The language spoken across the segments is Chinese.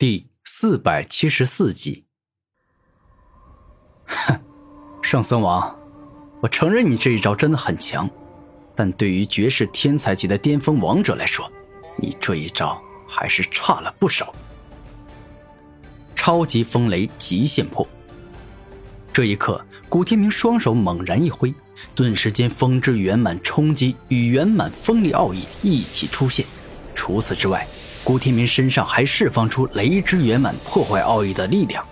第四百七十四集。哼，圣僧王，我承认你这一招真的很强，但对于绝世天才级的巅峰王者来说，你这一招还是差了不少。超级风雷极限破。这一刻，古天明双手猛然一挥，顿时间风之圆满冲击与圆满锋利奥义一起出现。除此之外，古天明身上还释放出雷之圆满破坏奥义的力量。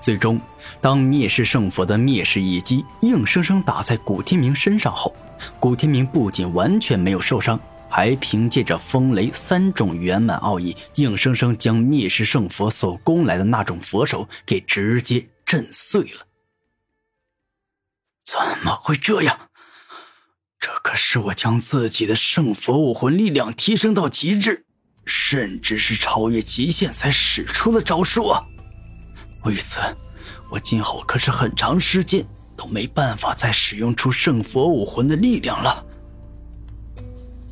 最终，当灭世圣佛的灭世一击硬生生打在古天明身上后，古天明不仅完全没有受伤，还凭借着风雷三种圆满奥义，硬生生将灭世圣佛所攻来的那种佛手给直接震碎了。怎么会这样？这可是我将自己的圣佛武魂力量提升到极致。甚至是超越极限才使出的招数啊！为此，我今后可是很长时间都没办法再使用出圣佛武魂的力量了。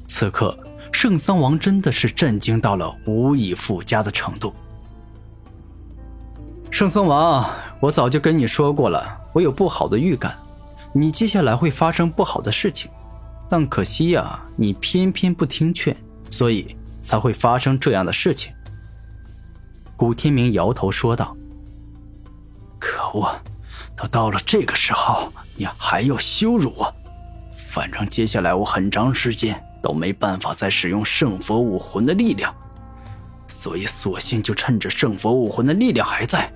此刻，圣桑王真的是震惊到了无以复加的程度。圣僧王，我早就跟你说过了，我有不好的预感，你接下来会发生不好的事情，但可惜呀，你偏偏不听劝，所以。才会发生这样的事情。古天明摇头说道：“可恶，都到了这个时候，你还要羞辱我！反正接下来我很长时间都没办法再使用圣佛武魂的力量，所以索性就趁着圣佛武魂的力量还在，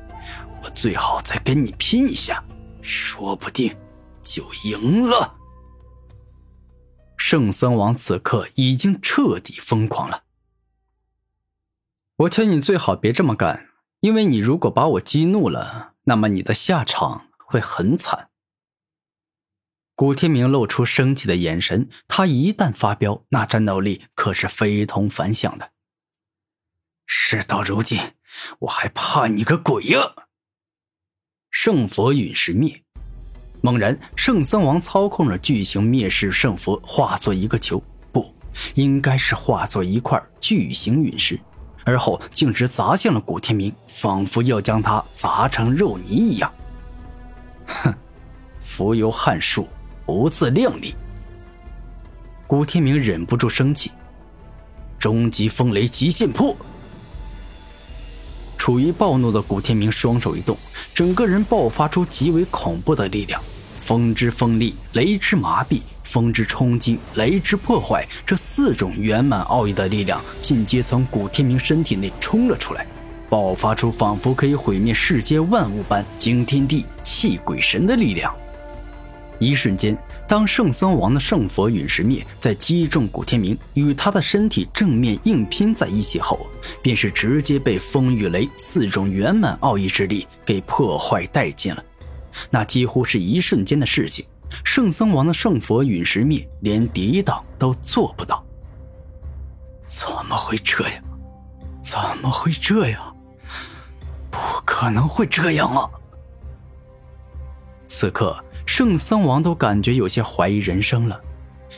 我最好再跟你拼一下，说不定就赢了。”圣僧王此刻已经彻底疯狂了。我劝你最好别这么干，因为你如果把我激怒了，那么你的下场会很惨。古天明露出生气的眼神，他一旦发飙，那战斗力可是非同凡响的。事到如今，我还怕你个鬼呀！圣佛陨石灭，猛然，圣僧王操控着巨型灭世圣佛化作一个球，不，应该是化作一块巨型陨石。而后径直砸向了古天明，仿佛要将他砸成肉泥一样。哼，浮游汉术，不自量力。古天明忍不住生气。终极风雷极限破。处于暴怒的古天明双手一动，整个人爆发出极为恐怖的力量，风之锋利，雷之麻痹。风之冲击，雷之破坏，这四种圆满奥义的力量进阶从古天明身体内冲了出来，爆发出仿佛可以毁灭世间万物般惊天地、泣鬼神的力量。一瞬间，当圣僧王的圣佛陨石灭在击中古天明与他的身体正面硬拼在一起后，便是直接被风与雷四种圆满奥义之力给破坏殆尽了。那几乎是一瞬间的事情。圣僧王的圣佛陨石灭，连抵挡都做不到。怎么会这样？怎么会这样？不可能会这样啊！此刻，圣僧王都感觉有些怀疑人生了。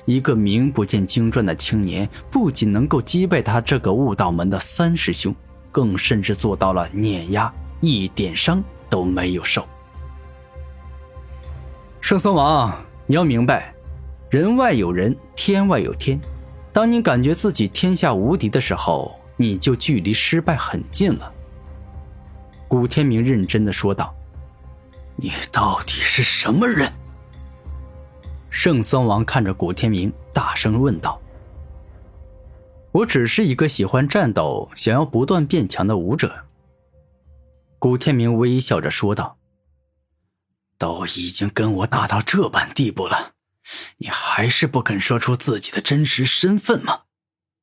一个名不见经传的青年，不仅能够击败他这个悟道门的三师兄，更甚至做到了碾压，一点伤都没有受。圣僧王，你要明白，人外有人，天外有天。当你感觉自己天下无敌的时候，你就距离失败很近了。古天明认真的说道：“你到底是什么人？”圣僧王看着古天明，大声问道：“我只是一个喜欢战斗、想要不断变强的武者。”古天明微笑着说道。都已经跟我打到这般地步了，你还是不肯说出自己的真实身份吗？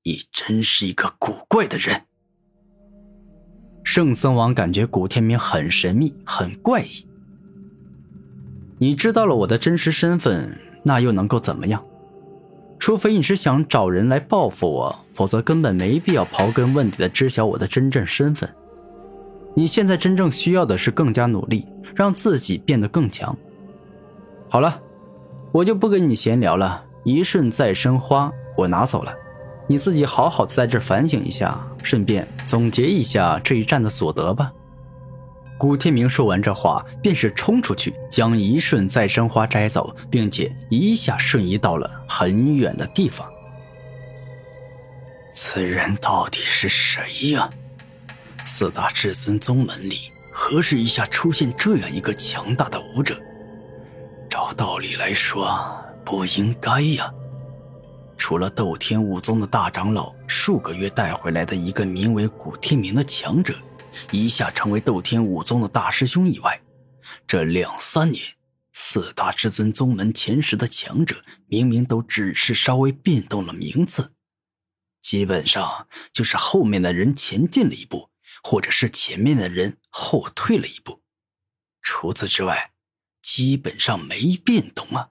你真是一个古怪的人。圣僧王感觉古天明很神秘，很怪异。你知道了我的真实身份，那又能够怎么样？除非你是想找人来报复我，否则根本没必要刨根问底的知晓我的真正身份。你现在真正需要的是更加努力，让自己变得更强。好了，我就不跟你闲聊了。一瞬再生花，我拿走了，你自己好好的在这反省一下，顺便总结一下这一战的所得吧。古天明说完这话，便是冲出去将一瞬再生花摘走，并且一下瞬移到了很远的地方。此人到底是谁呀？四大至尊宗门里何时一下出现这样一个强大的武者？照道理来说，不应该呀。除了斗天武宗的大长老数个月带回来的一个名为古天明的强者。一下成为斗天武宗的大师兄以外，这两三年四大至尊宗门前十的强者，明明都只是稍微变动了名字，基本上就是后面的人前进了一步，或者是前面的人后退了一步，除此之外，基本上没变动啊。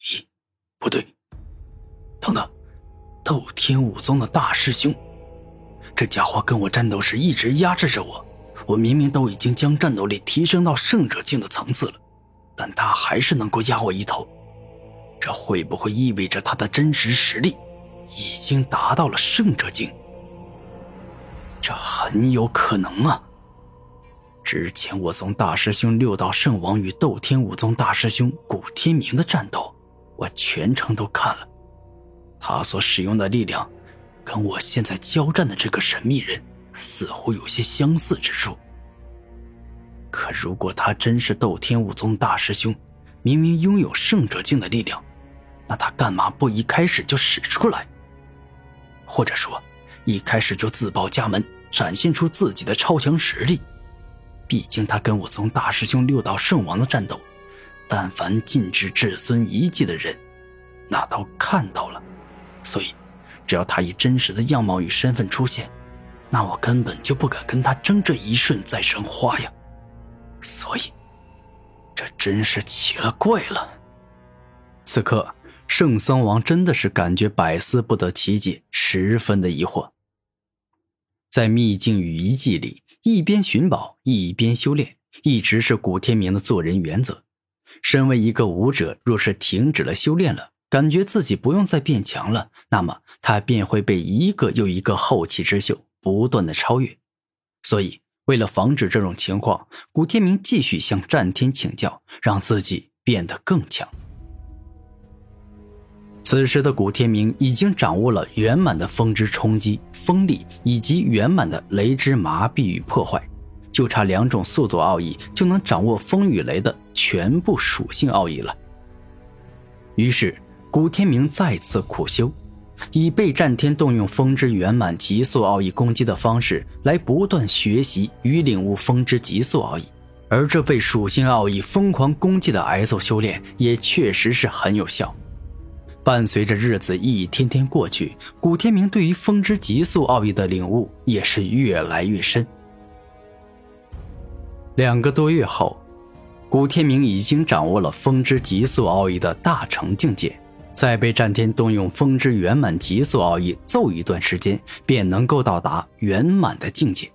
咦，不对，等等，斗天武宗的大师兄。这家伙跟我战斗时一直压制着我，我明明都已经将战斗力提升到圣者境的层次了，但他还是能够压我一头。这会不会意味着他的真实实力已经达到了圣者境？这很有可能啊！之前我从大师兄六道圣王与斗天武宗大师兄古天明的战斗，我全程都看了，他所使用的力量。跟我现在交战的这个神秘人似乎有些相似之处。可如果他真是斗天武宗大师兄，明明拥有圣者境的力量，那他干嘛不一开始就使出来？或者说，一开始就自报家门，展现出自己的超强实力？毕竟他跟我从大师兄六道圣王的战斗，但凡禁止至尊遗迹的人，那都看到了，所以。只要他以真实的样貌与身份出现，那我根本就不敢跟他争这一瞬再生花呀。所以，这真是奇了怪了。此刻，圣僧王真的是感觉百思不得其解，十分的疑惑。在秘境与遗迹里，一边寻宝一边修炼，一直是古天明的做人原则。身为一个武者，若是停止了修炼了，感觉自己不用再变强了，那么他便会被一个又一个后起之秀不断的超越。所以，为了防止这种情况，古天明继续向战天请教，让自己变得更强。此时的古天明已经掌握了圆满的风之冲击、风力，以及圆满的雷之麻痹与破坏，就差两种速度奥义，就能掌握风与雷的全部属性奥义了。于是。古天明再次苦修，以被战天动用风之圆满极速奥义攻击的方式来不断学习与领悟风之极速奥义，而这被属性奥义疯狂攻击的挨揍修炼也确实是很有效。伴随着日子一天天过去，古天明对于风之极速奥义的领悟也是越来越深。两个多月后，古天明已经掌握了风之极速奥义的大成境界。再被战天动用风之圆满极速奥义揍一段时间，便能够到达圆满的境界。